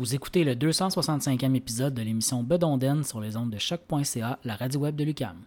Vous écoutez le 265e épisode de l'émission Bedonden sur les ondes de choc.ca, la radio web de Lucam.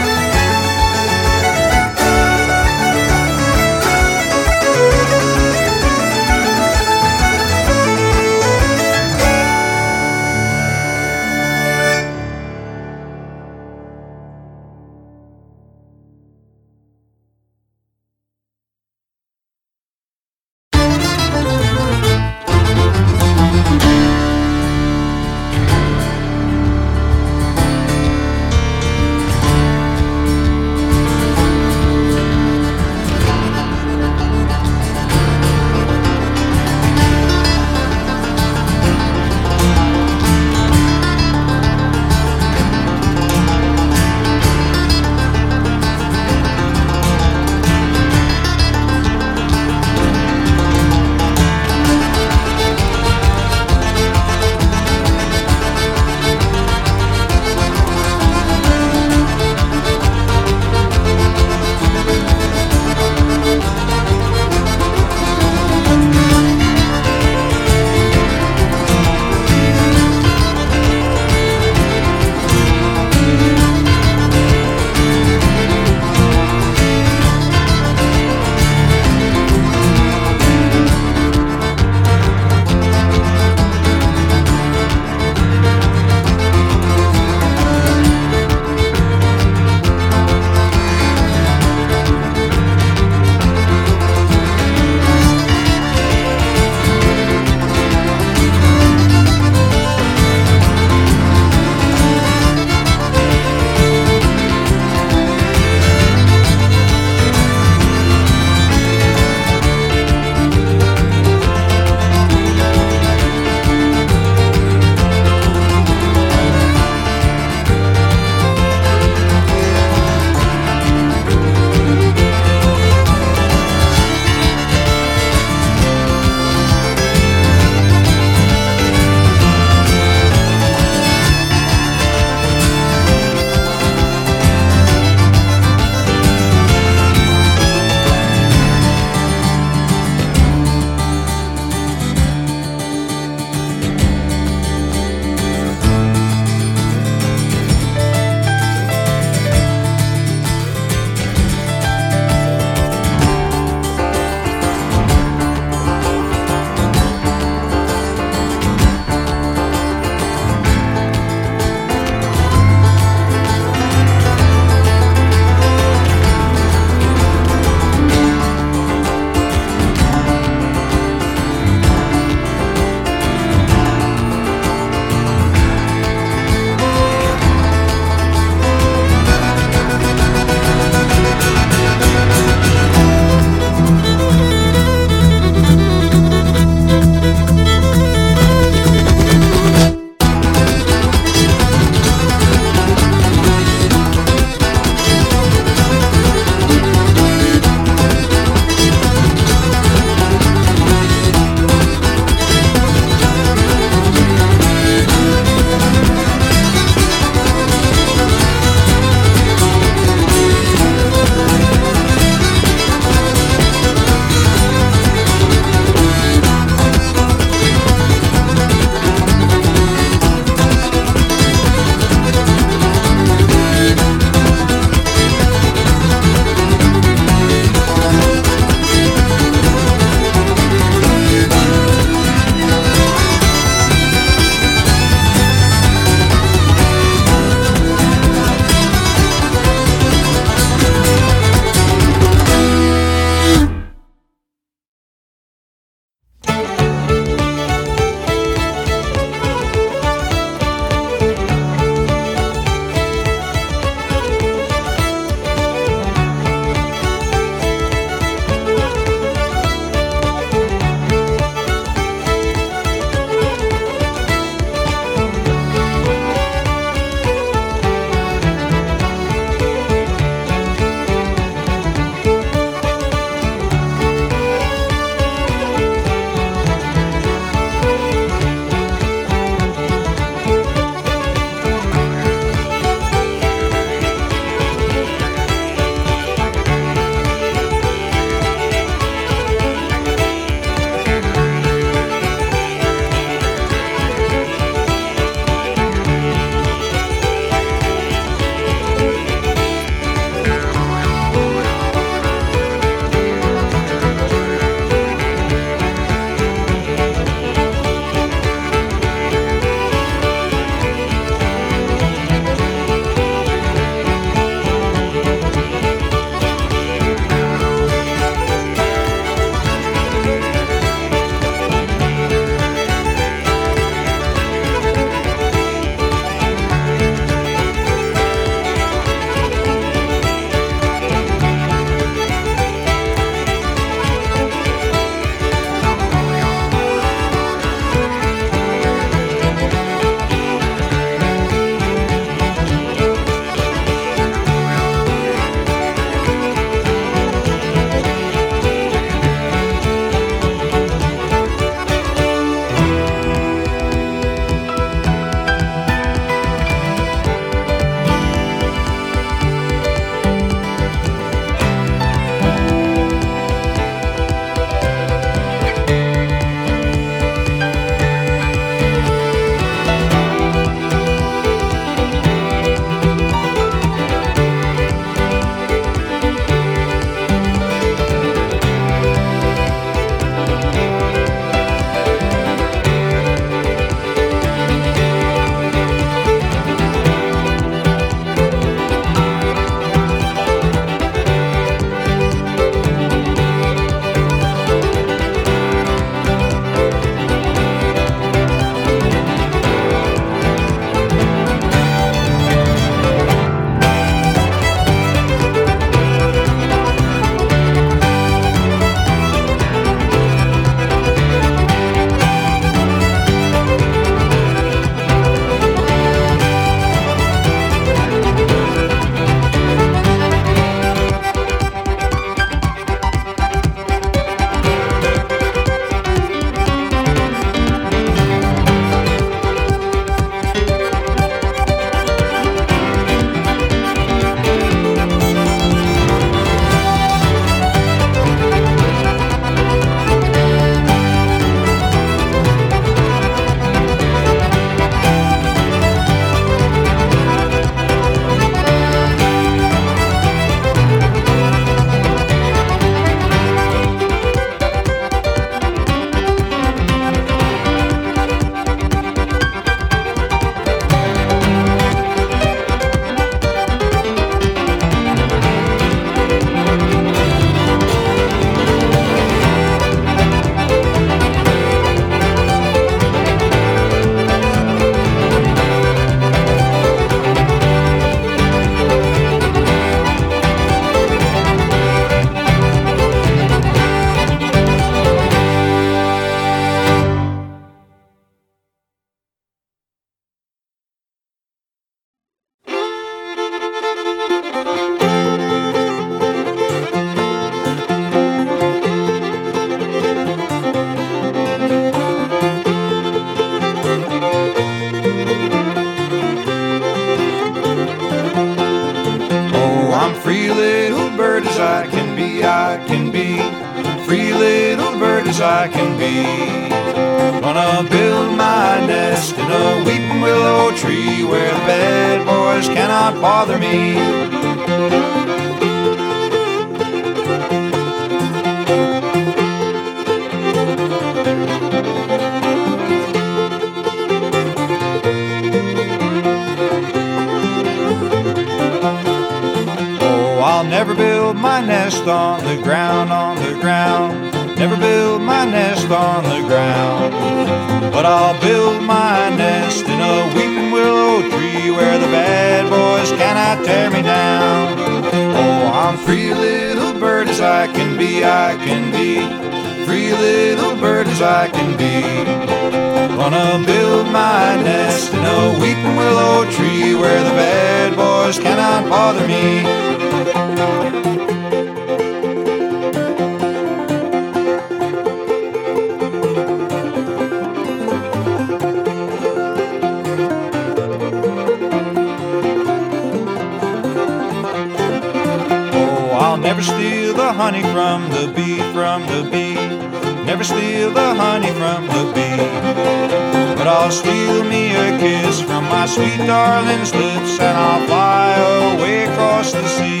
My sweet darling's lips, and I'll fly away across the sea.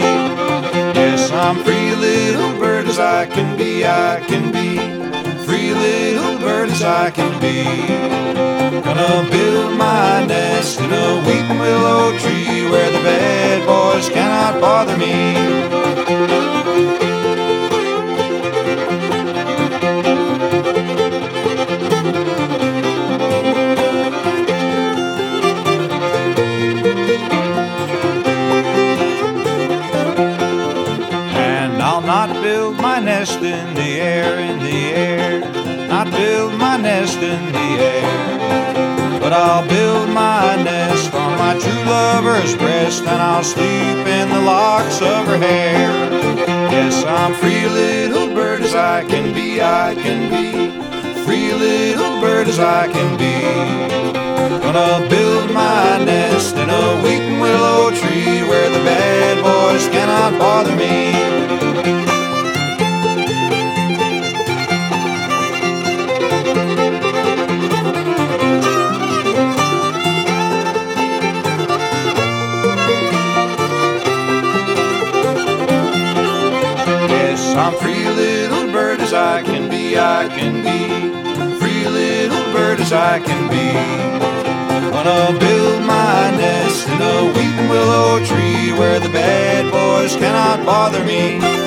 Yes, I'm free little bird as I can be, I can be. Free little bird as I can be. Gonna build my nest in a weeping willow tree where the bad boys cannot bother me. The air. Not build my nest in the air. But I'll build my nest on my true lover's breast, and I'll sleep in the locks of her hair. Yes, I'm free little bird as I can be, I can be. Free little bird as I can be. Gonna build my nest in a weeping willow tree where the bad boys cannot bother me. As I can be, I can be. Free little bird as I can be. Gonna build my nest in a weeping willow tree where the bad boys cannot bother me.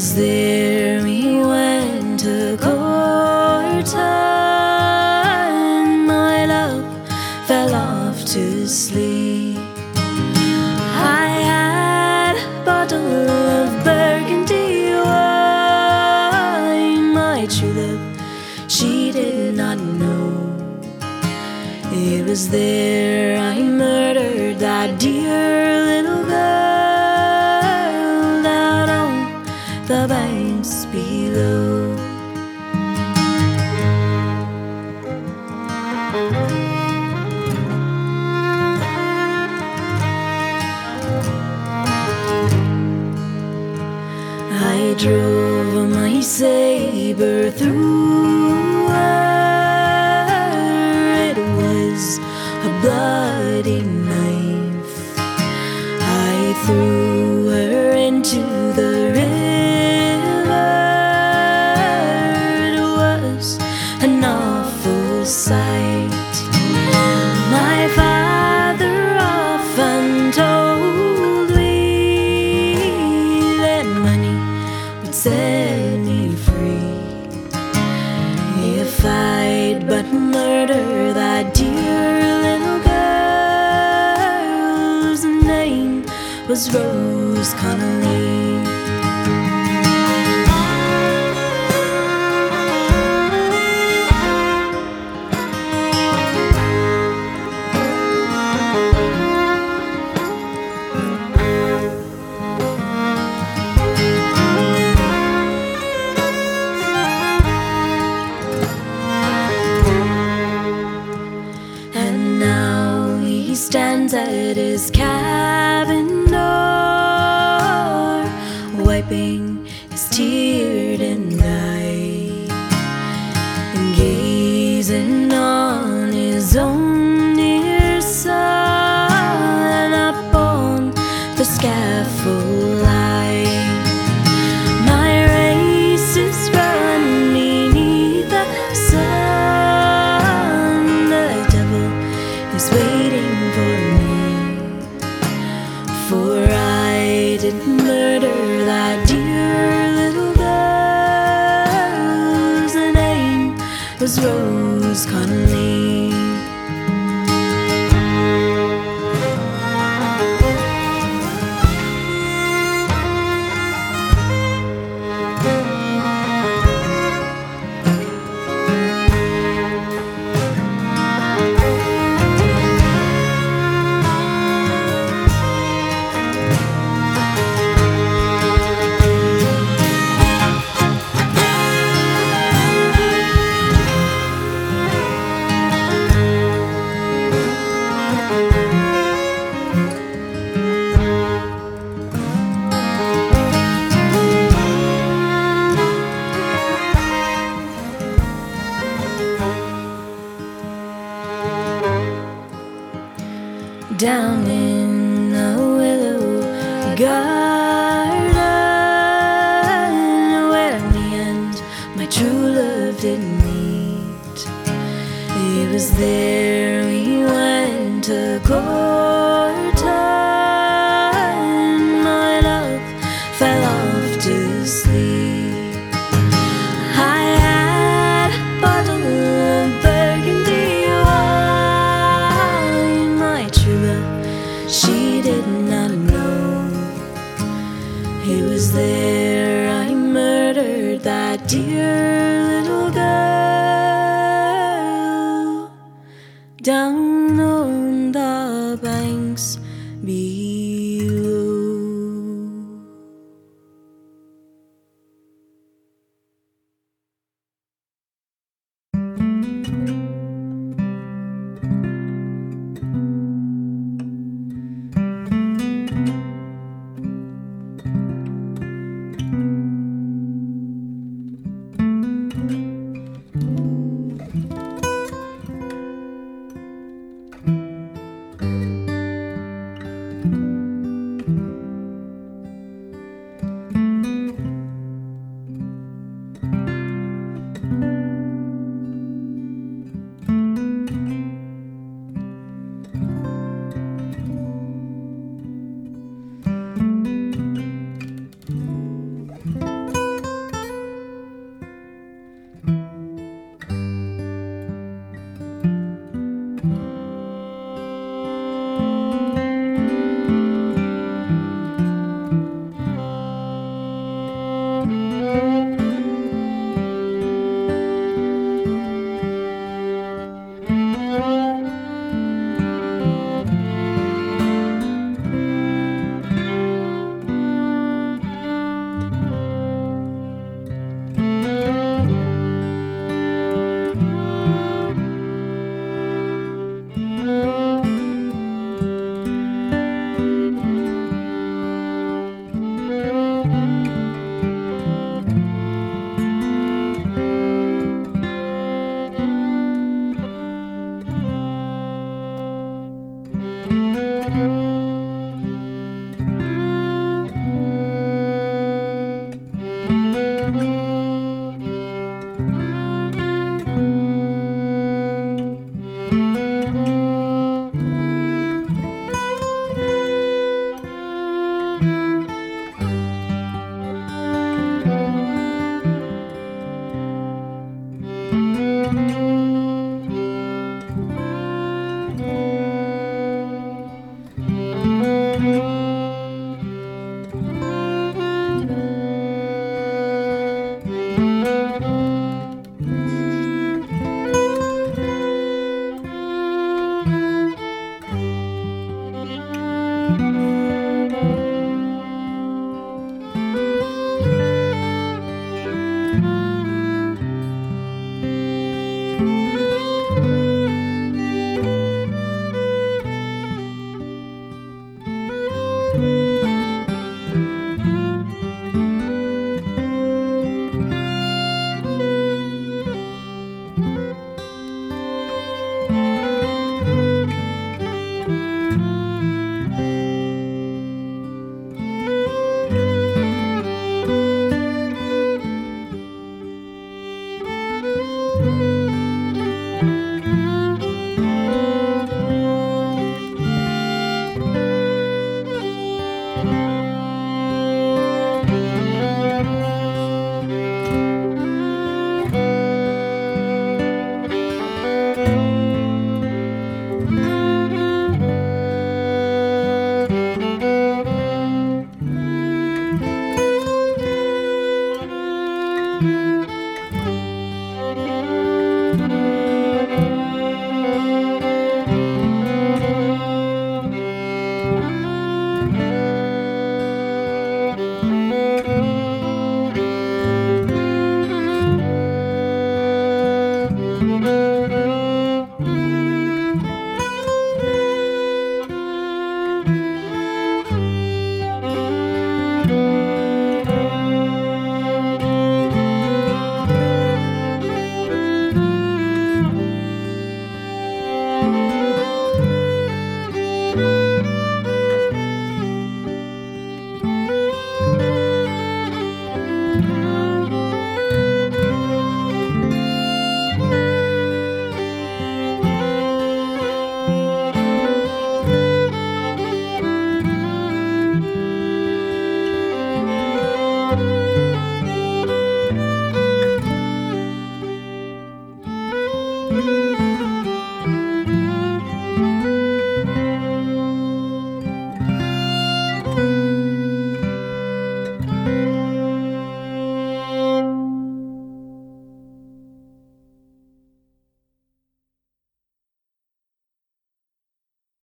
was there we went to court, and My love fell off to sleep. I had a bottle of burgundy wine. My true love, she did not know it was there. lightsaber sky. He was there, he went to glory.